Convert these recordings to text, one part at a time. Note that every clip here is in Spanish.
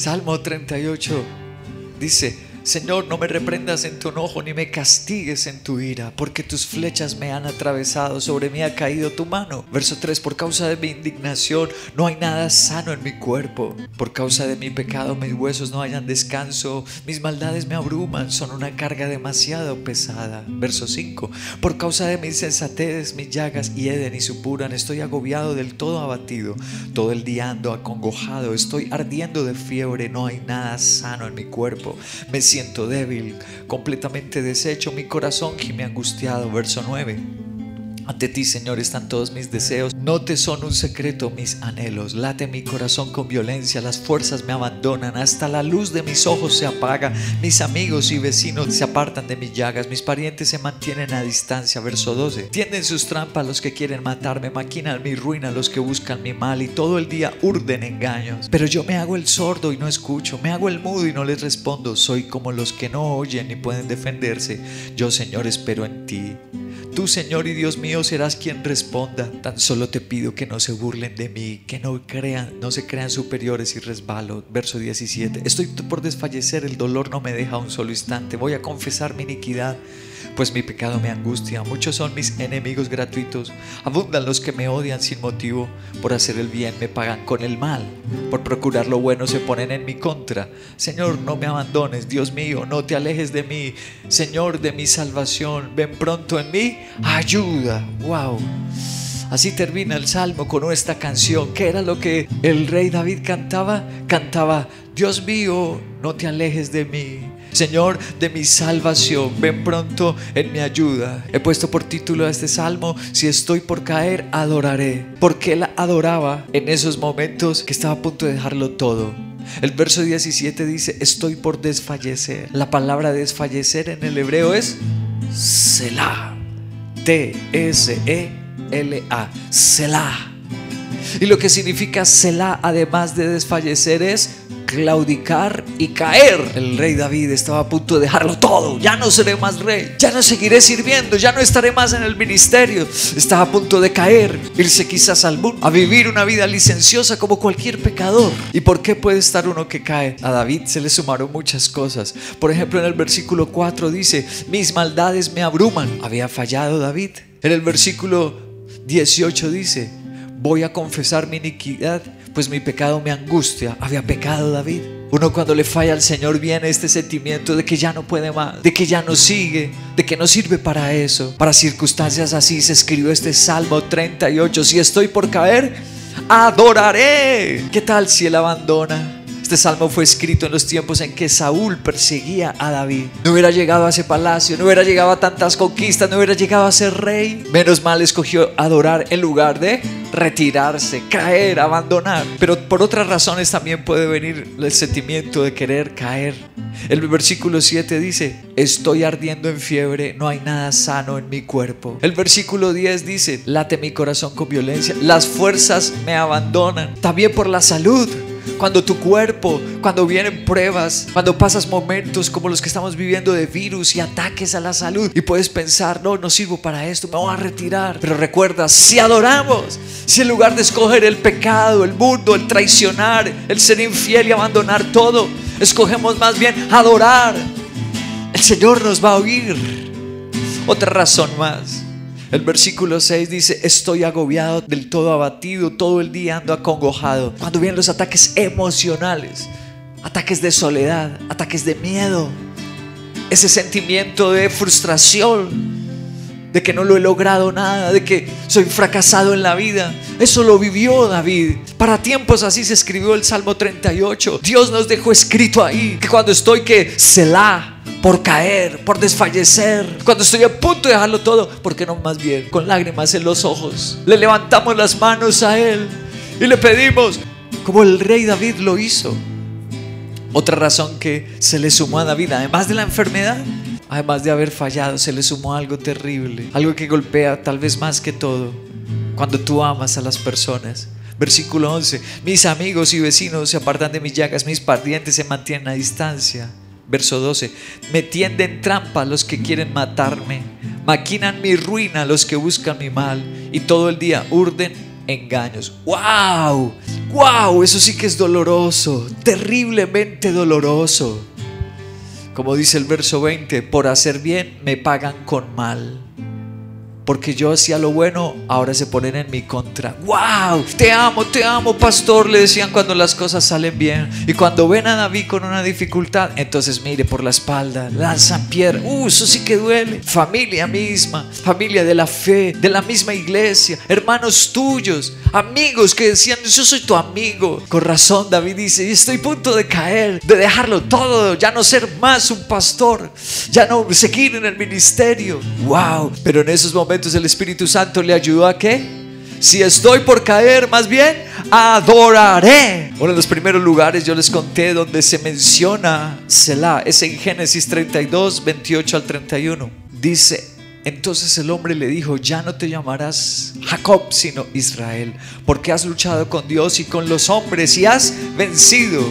Salmo 38 dice, Señor, no me reprendas en tu enojo ni me castigues en tu ira, porque tus flechas me han atravesado, sobre mí ha caído tu mano. Verso 3, por causa de mi indignación no hay nada sano en mi cuerpo, por causa de mi pecado mis huesos no hayan descanso, mis maldades me abruman, son una carga demasiado pesada. Verso 5, por causa de mis sensatez, mis llagas hieden y supuran, estoy agobiado del todo abatido, todo el día ando acongojado, estoy ardiendo de fiebre, no hay nada sano en mi cuerpo. Me siento débil, completamente deshecho, mi corazón gime angustiado. Verso 9. Ante ti, Señor, están todos mis deseos. No te son un secreto mis anhelos. Late mi corazón con violencia. Las fuerzas me abandonan. Hasta la luz de mis ojos se apaga. Mis amigos y vecinos se apartan de mis llagas. Mis parientes se mantienen a distancia. Verso 12. Tienden sus trampas los que quieren matarme. Maquinan mi ruina los que buscan mi mal. Y todo el día urden engaños. Pero yo me hago el sordo y no escucho. Me hago el mudo y no les respondo. Soy como los que no oyen ni pueden defenderse. Yo, Señor, espero en ti. Tú, Señor y Dios mío, serás quien responda. Tan solo te pido que no se burlen de mí, que no crean, no se crean superiores y resbalo. Verso 17. Estoy por desfallecer, el dolor no me deja un solo instante. Voy a confesar mi iniquidad pues mi pecado me angustia. Muchos son mis enemigos gratuitos. Abundan los que me odian sin motivo. Por hacer el bien me pagan con el mal. Por procurar lo bueno se ponen en mi contra. Señor, no me abandones. Dios mío, no te alejes de mí. Señor de mi salvación, ven pronto en mí. Ayuda. Wow. Así termina el salmo con esta canción. ¿Qué era lo que el rey David cantaba? Cantaba, Dios mío, no te alejes de mí. Señor de mi salvación, ven pronto en mi ayuda. He puesto por título a este salmo, si estoy por caer, adoraré. Porque él adoraba en esos momentos que estaba a punto de dejarlo todo. El verso 17 dice, estoy por desfallecer. La palabra desfallecer en el hebreo es Selah. T-S-E L-A, Selah. Y lo que significa Selah, además de desfallecer, es claudicar y caer. El rey David estaba a punto de dejarlo todo. Ya no seré más rey. Ya no seguiré sirviendo. Ya no estaré más en el ministerio. Estaba a punto de caer. Irse quizás al mundo. A vivir una vida licenciosa como cualquier pecador. ¿Y por qué puede estar uno que cae? A David se le sumaron muchas cosas. Por ejemplo, en el versículo 4 dice, mis maldades me abruman. Había fallado David. En el versículo 18 dice, voy a confesar mi iniquidad, pues mi pecado me angustia. Había pecado David. Uno cuando le falla al Señor viene este sentimiento de que ya no puede más, de que ya no sigue, de que no sirve para eso. Para circunstancias así se escribió este Salmo 38. Si estoy por caer, adoraré. ¿Qué tal si Él abandona? Este salmo fue escrito en los tiempos en que Saúl perseguía a David. No hubiera llegado a ese palacio, no hubiera llegado a tantas conquistas, no hubiera llegado a ser rey. Menos mal escogió adorar en lugar de retirarse, caer, abandonar. Pero por otras razones también puede venir el sentimiento de querer caer. El versículo 7 dice, estoy ardiendo en fiebre, no hay nada sano en mi cuerpo. El versículo 10 dice, late mi corazón con violencia, las fuerzas me abandonan. También por la salud cuando tu cuerpo, cuando vienen pruebas, cuando pasas momentos como los que estamos viviendo de virus y ataques a la salud y puedes pensar, no, no sirvo para esto, me voy a retirar. Pero recuerda, si adoramos, si en lugar de escoger el pecado, el mundo, el traicionar, el ser infiel y abandonar todo, escogemos más bien adorar, el Señor nos va a oír. Otra razón más. El versículo 6 dice, estoy agobiado, del todo abatido, todo el día ando acongojado. Cuando vienen los ataques emocionales, ataques de soledad, ataques de miedo, ese sentimiento de frustración, de que no lo he logrado nada, de que soy fracasado en la vida. Eso lo vivió David. Para tiempos así se escribió el Salmo 38. Dios nos dejó escrito ahí que cuando estoy que Selah por caer, por desfallecer, cuando estoy a punto de dejarlo todo, ¿por qué no más bien con lágrimas en los ojos? Le levantamos las manos a Él y le pedimos, como el rey David lo hizo, Otra razón que se le sumó a David, además de la enfermedad, además de haber fallado, se le sumó algo terrible, algo que golpea tal vez más que todo, cuando tú amas a las personas. Versículo 11, mis amigos y vecinos se apartan de mis llagas, mis parientes se mantienen a distancia. Verso 12, me tienden trampa los que quieren matarme, maquinan mi ruina los que buscan mi mal y todo el día urden engaños. ¡Wow! ¡Wow! Eso sí que es doloroso, terriblemente doloroso. Como dice el verso 20, por hacer bien me pagan con mal porque yo hacía lo bueno, ahora se ponen en mi contra. ¡Wow! Te amo, te amo, pastor, le decían cuando las cosas salen bien. Y cuando ven a David con una dificultad, entonces mire por la espalda, lanzan piedra. ¡Uh! Eso sí que duele. Familia misma, familia de la fe, de la misma iglesia, hermanos tuyos, amigos que decían, yo soy tu amigo. Con razón, David dice, estoy a punto de caer, de dejarlo todo, ya no ser más un pastor, ya no seguir en el ministerio. ¡Wow! Pero en esos momentos el Espíritu Santo le ayudó a qué? Si estoy por caer, más bien adoraré. Uno de los primeros lugares yo les conté donde se menciona Selah es en Génesis 32, 28 al 31. Dice, entonces el hombre le dijo, ya no te llamarás Jacob, sino Israel, porque has luchado con Dios y con los hombres y has vencido.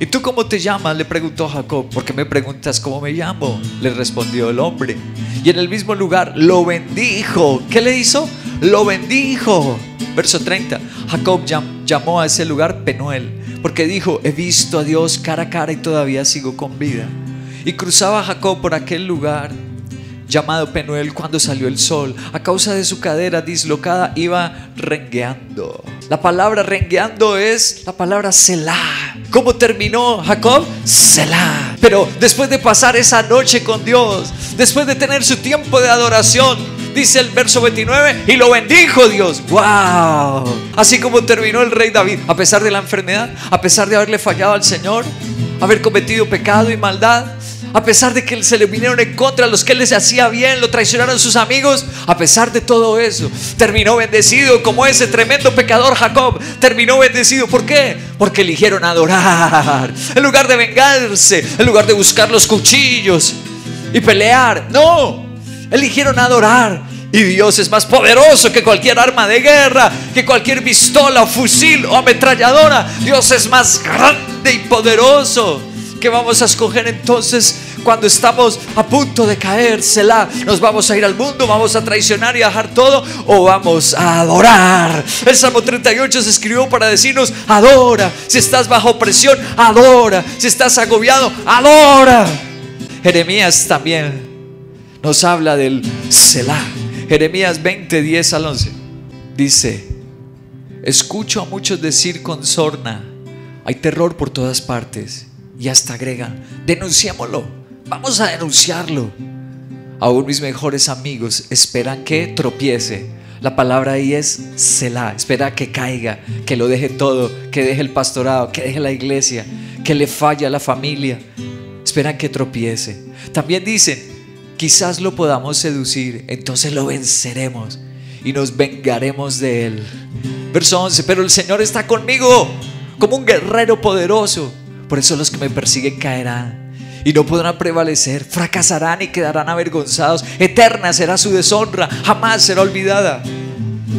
¿Y tú cómo te llamas? Le preguntó Jacob. ¿Por qué me preguntas cómo me llamo? Le respondió el hombre. Y en el mismo lugar lo bendijo. ¿Qué le hizo? Lo bendijo. Verso 30. Jacob llamó a ese lugar Penuel. Porque dijo, he visto a Dios cara a cara y todavía sigo con vida. Y cruzaba Jacob por aquel lugar llamado Penuel cuando salió el sol. A causa de su cadera dislocada iba rengueando. La palabra rengueando es la palabra Selah. ¿Cómo terminó Jacob? Selah. Pero después de pasar esa noche con Dios, después de tener su tiempo de adoración, dice el verso 29, y lo bendijo Dios. ¡Wow! Así como terminó el rey David, a pesar de la enfermedad, a pesar de haberle fallado al Señor, haber cometido pecado y maldad, a pesar de que se le vinieron en contra los que él les hacía bien, lo traicionaron sus amigos, a pesar de todo eso, terminó bendecido como ese tremendo pecador Jacob. Terminó bendecido. ¿Por qué? Porque eligieron adorar. En lugar de vengarse, en lugar de buscar los cuchillos y pelear. No, eligieron adorar. Y Dios es más poderoso que cualquier arma de guerra, que cualquier pistola fusil o ametralladora. Dios es más grande y poderoso. ¿Qué vamos a escoger entonces cuando estamos a punto de caérsela? ¿Nos vamos a ir al mundo? ¿Vamos a traicionar y a dejar todo? ¿O vamos a adorar? El Salmo 38 se escribió para decirnos, adora. Si estás bajo presión, adora. Si estás agobiado, adora. Jeremías también nos habla del Selah. Jeremías 20, 10 al 11. Dice, escucho a muchos decir con sorna, hay terror por todas partes y hasta agregan, denunciémoslo, vamos a denunciarlo. Aún mis mejores amigos esperan que tropiece. La palabra ahí es Selah, espera que caiga, que lo deje todo, que deje el pastorado, que deje la iglesia, que le falle a la familia. Esperan que tropiece. También dicen, quizás lo podamos seducir, entonces lo venceremos y nos vengaremos de él. Verso 11, pero el Señor está conmigo como un guerrero poderoso. Por eso los que me persiguen caerán y no podrán prevalecer, fracasarán y quedarán avergonzados. Eterna será su deshonra, jamás será olvidada.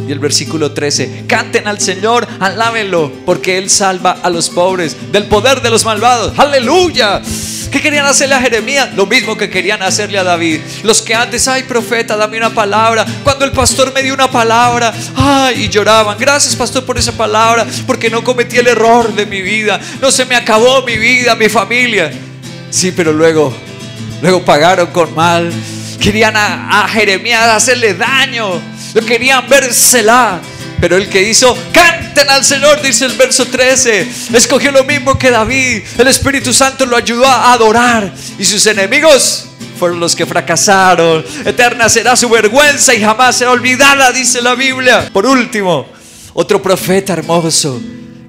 Y el versículo 13, canten al Señor, alábenlo, porque Él salva a los pobres del poder de los malvados. Aleluya. ¿Qué querían hacerle a Jeremías? Lo mismo que querían hacerle a David. Los que antes, ay profeta, dame una palabra. Cuando el pastor me dio una palabra, ay, y lloraban. Gracias pastor por esa palabra, porque no cometí el error de mi vida. No se me acabó mi vida, mi familia. Sí, pero luego, luego pagaron con mal. Querían a, Jeremías hacerle daño. Lo querían vérsela. Pero el que hizo, canten al Señor, dice el verso 13. Escogió lo mismo que David. El Espíritu Santo lo ayudó a adorar. Y sus enemigos fueron los que fracasaron. Eterna será su vergüenza y jamás será olvidada, dice la Biblia. Por último, otro profeta hermoso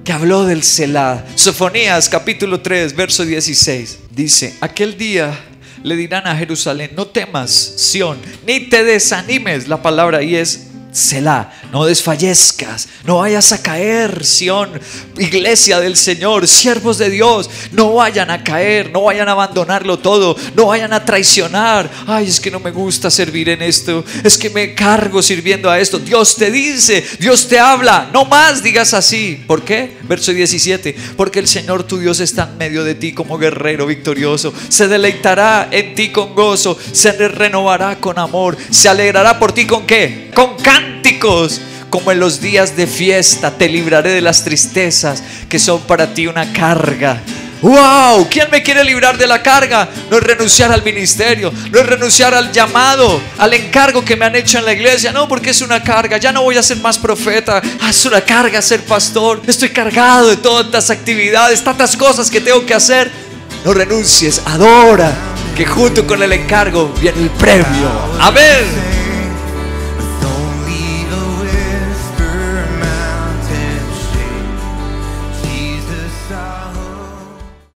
que habló del Selah. Sofonías capítulo 3, verso 16. Dice, aquel día le dirán a Jerusalén, no temas, Sión, ni te desanimes. La palabra ahí es Selah, no desfallezcas, no vayas a caer, Sión, iglesia del Señor, siervos de Dios, no vayan a caer, no vayan a abandonarlo todo, no vayan a traicionar. Ay, es que no me gusta servir en esto, es que me cargo sirviendo a esto. Dios te dice, Dios te habla, no más digas así. ¿Por qué? Verso 17, porque el Señor tu Dios está en medio de ti como guerrero victorioso, se deleitará en ti con gozo, se renovará con amor, se alegrará por ti con qué? Con cánticos como en los días de fiesta, te libraré de las tristezas que son para ti una carga. ¡Wow! ¿Quién me quiere librar de la carga? No es renunciar al ministerio, no es renunciar al llamado, al encargo que me han hecho en la iglesia. No, porque es una carga. Ya no voy a ser más profeta. Ah, es una carga ser pastor. Estoy cargado de todas estas actividades, tantas cosas que tengo que hacer. No renuncies, adora, que junto con el encargo viene el premio. Amén.